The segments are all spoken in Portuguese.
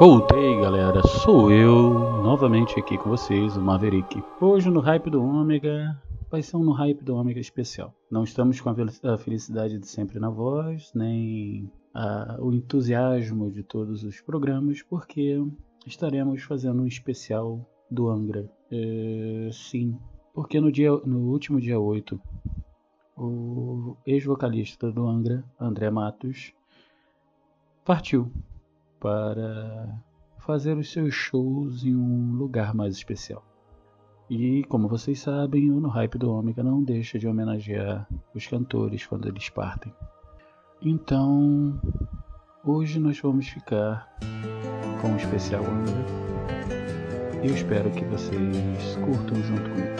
Voltei, galera. Sou eu, novamente aqui com vocês, o Maverick. Hoje no Hype do Ômega, vai ser um no Hype do Ômega especial. Não estamos com a fel- a felicidade de sempre na voz, nem ah, o entusiasmo de todos os programas, porque estaremos fazendo um especial do Angra. É, sim, porque no, dia, no último dia 8, o ex-vocalista do Angra, André Matos, partiu para fazer os seus shows em um lugar mais especial. E como vocês sabem, o No Hype do Ômega não deixa de homenagear os cantores quando eles partem. Então, hoje nós vamos ficar com o especial Angra. E eu espero que vocês curtam junto comigo.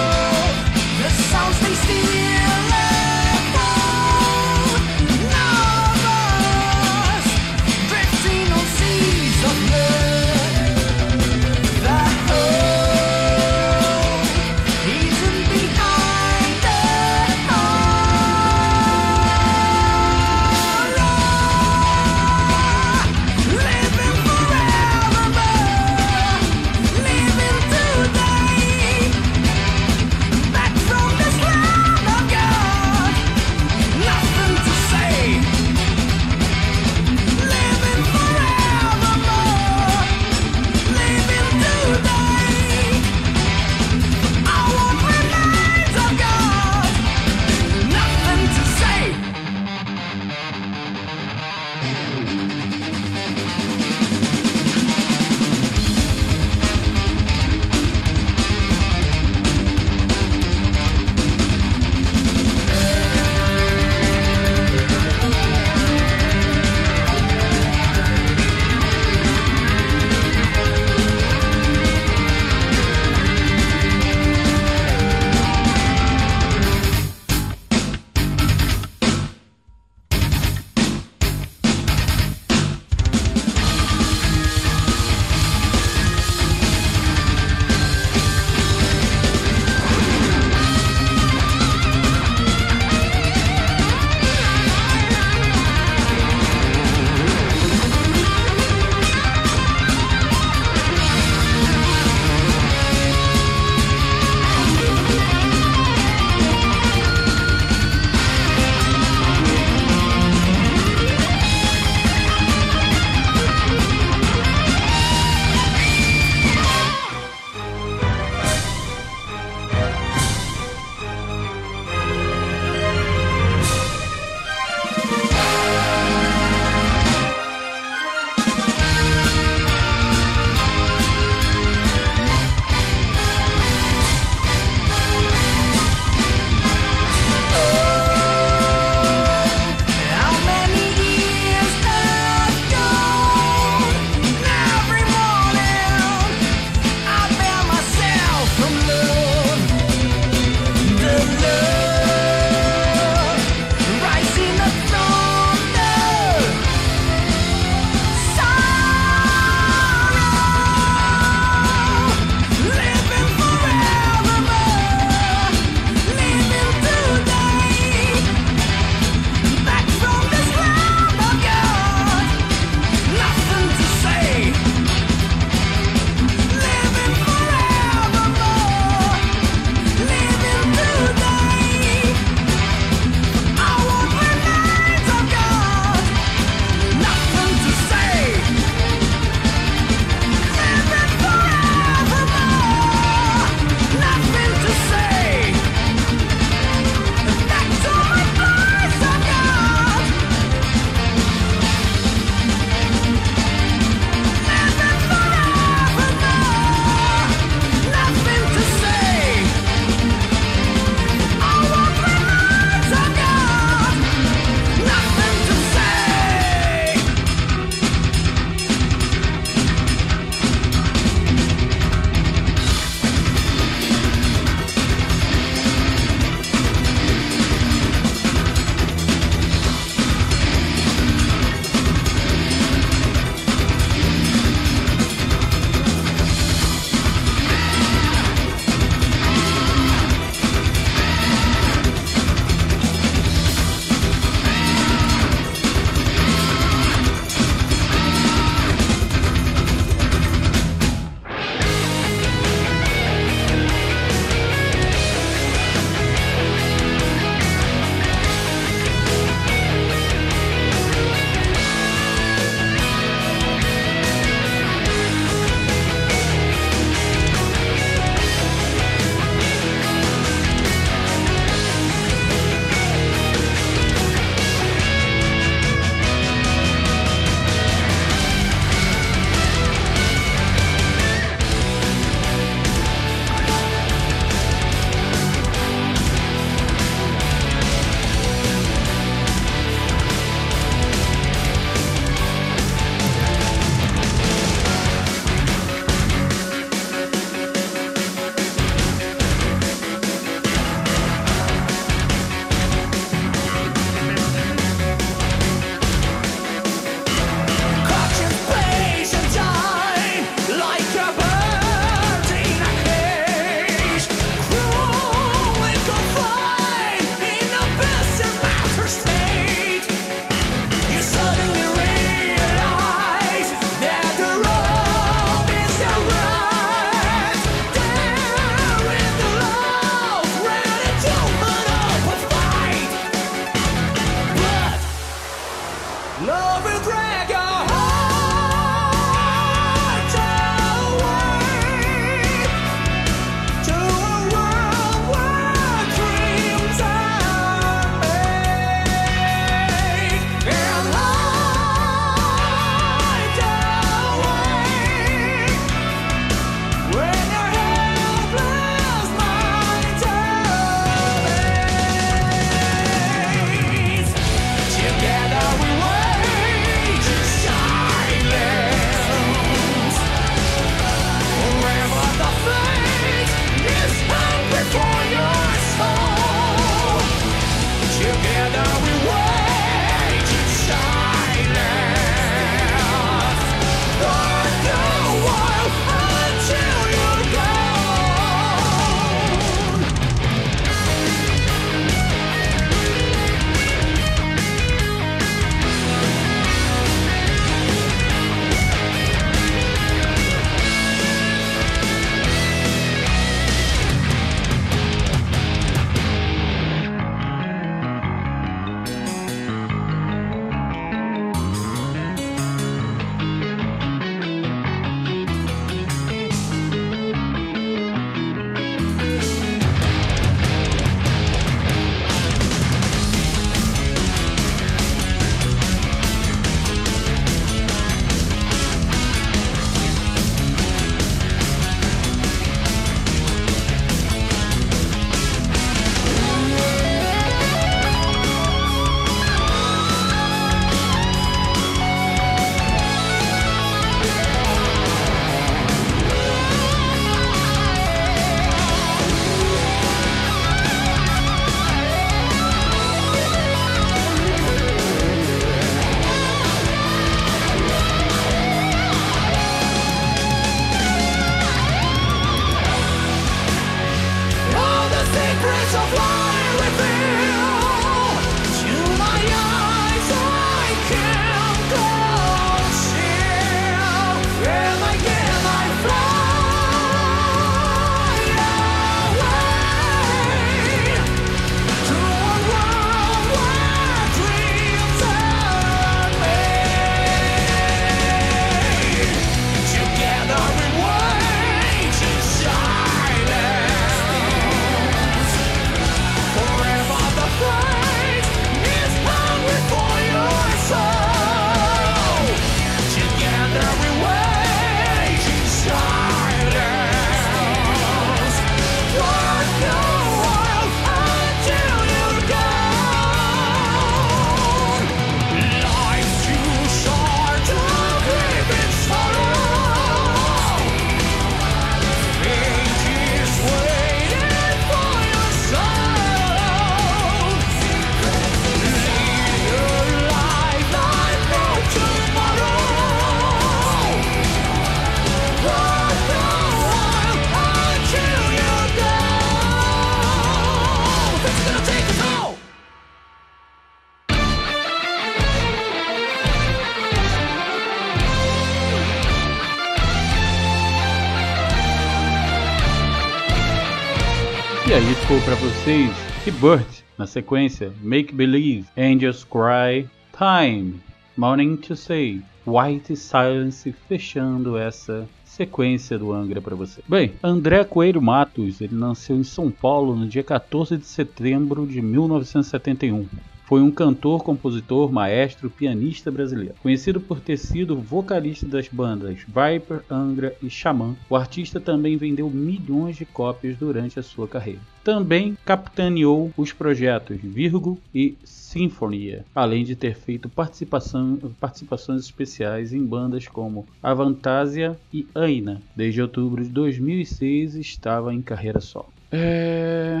Pra vocês Rebirth, na sequência Make Believe, Angels Cry, Time, Morning to Say, White Silence, fechando essa sequência do Angra pra você. Bem, André Coelho Matos, ele nasceu em São Paulo no dia 14 de setembro de 1971. Foi um cantor, compositor, maestro, pianista brasileiro. Conhecido por ter sido vocalista das bandas Viper, Angra e Xamã, o artista também vendeu milhões de cópias durante a sua carreira. Também capitaneou os projetos Virgo e Sinfonia, além de ter feito participação- participações especiais em bandas como Avantasia e Aina. Desde outubro de 2006 estava em carreira solo. É...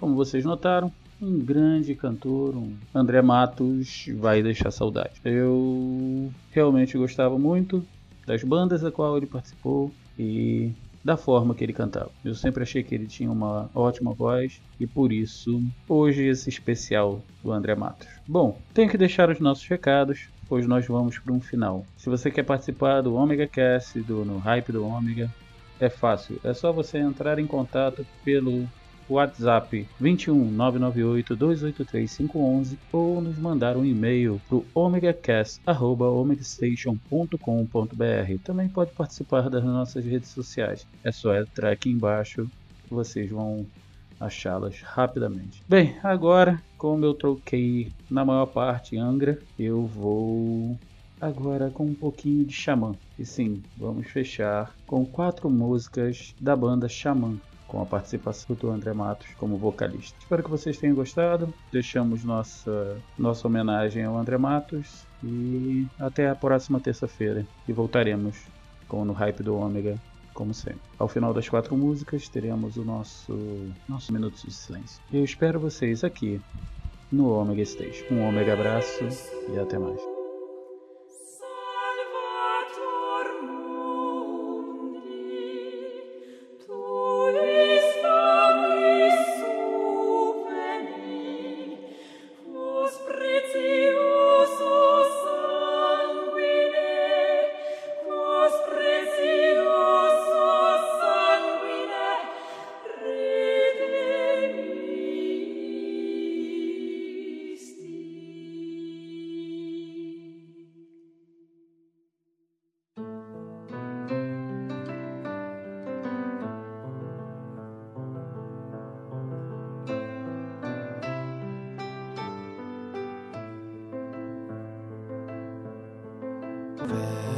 Como vocês notaram, um grande cantor, um André Matos vai deixar saudade. Eu realmente gostava muito das bandas da qual ele participou e da forma que ele cantava. Eu sempre achei que ele tinha uma ótima voz e por isso hoje esse especial do André Matos. Bom, tenho que deixar os nossos recados, pois nós vamos para um final. Se você quer participar do Omega Cast, do no Hype do Omega, é fácil. É só você entrar em contato pelo WhatsApp 21 998 283 511 ou nos mandar um e-mail para o omegastation.com.br. Também pode participar das nossas redes sociais. É só entrar aqui embaixo que vocês vão achá-las rapidamente. Bem, agora, como eu troquei na maior parte Angra, eu vou agora com um pouquinho de Xamã. E sim, vamos fechar com quatro músicas da banda Xamã, com a participação do André Matos como vocalista. Espero que vocês tenham gostado. Deixamos nossa, nossa homenagem ao André Matos e até a próxima terça-feira. E voltaremos com No Hype do Ômega, como sempre. Ao final das quatro músicas, teremos o nosso, nosso Minutos de Silêncio. Eu espero vocês aqui no Ômega Stage. Um Ômega abraço e até mais. bed.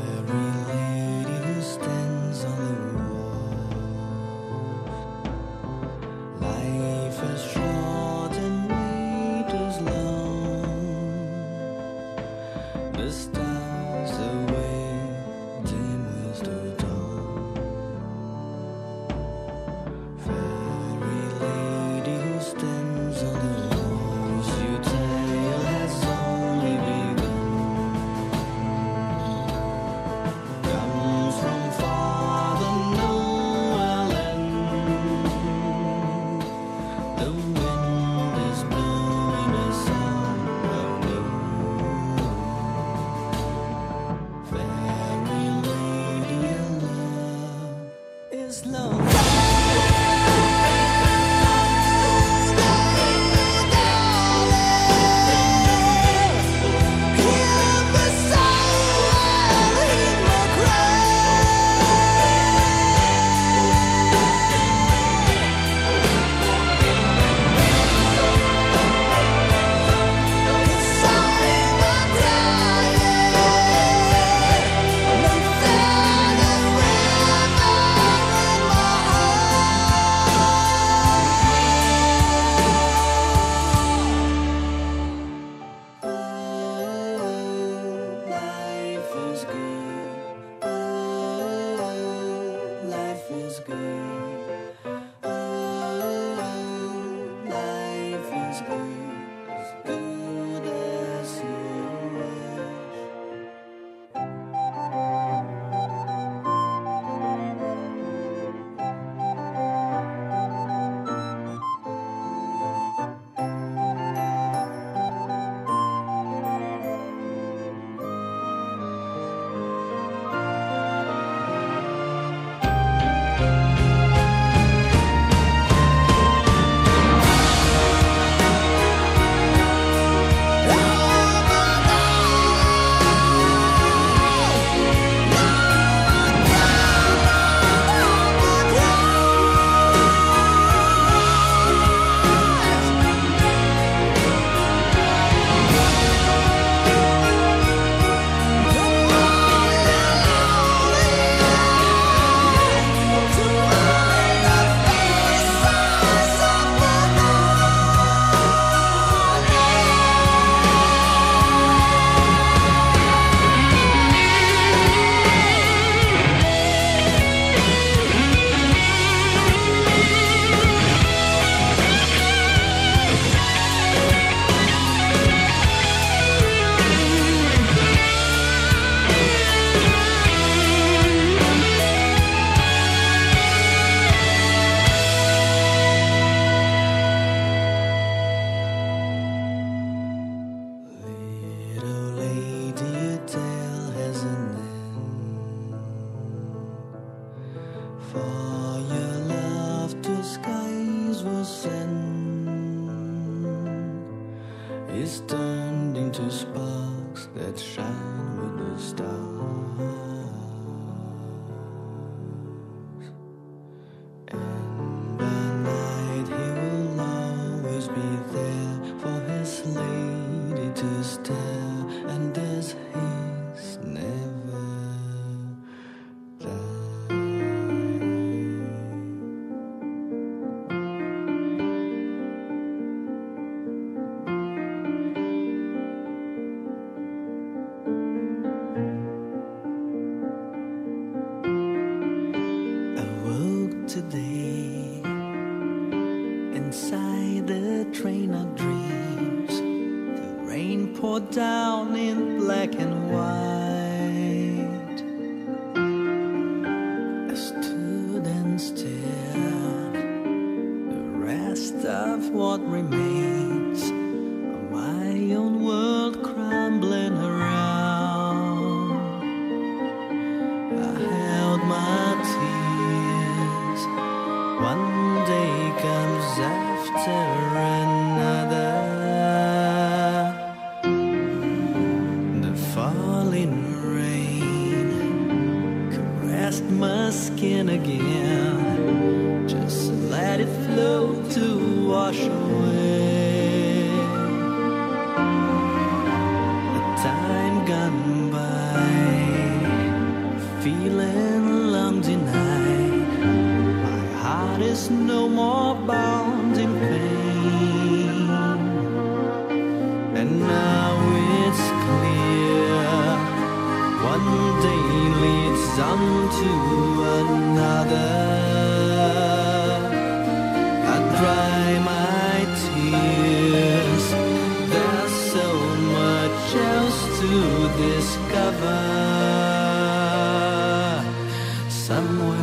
Somewhere.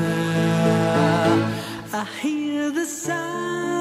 I hear the sound,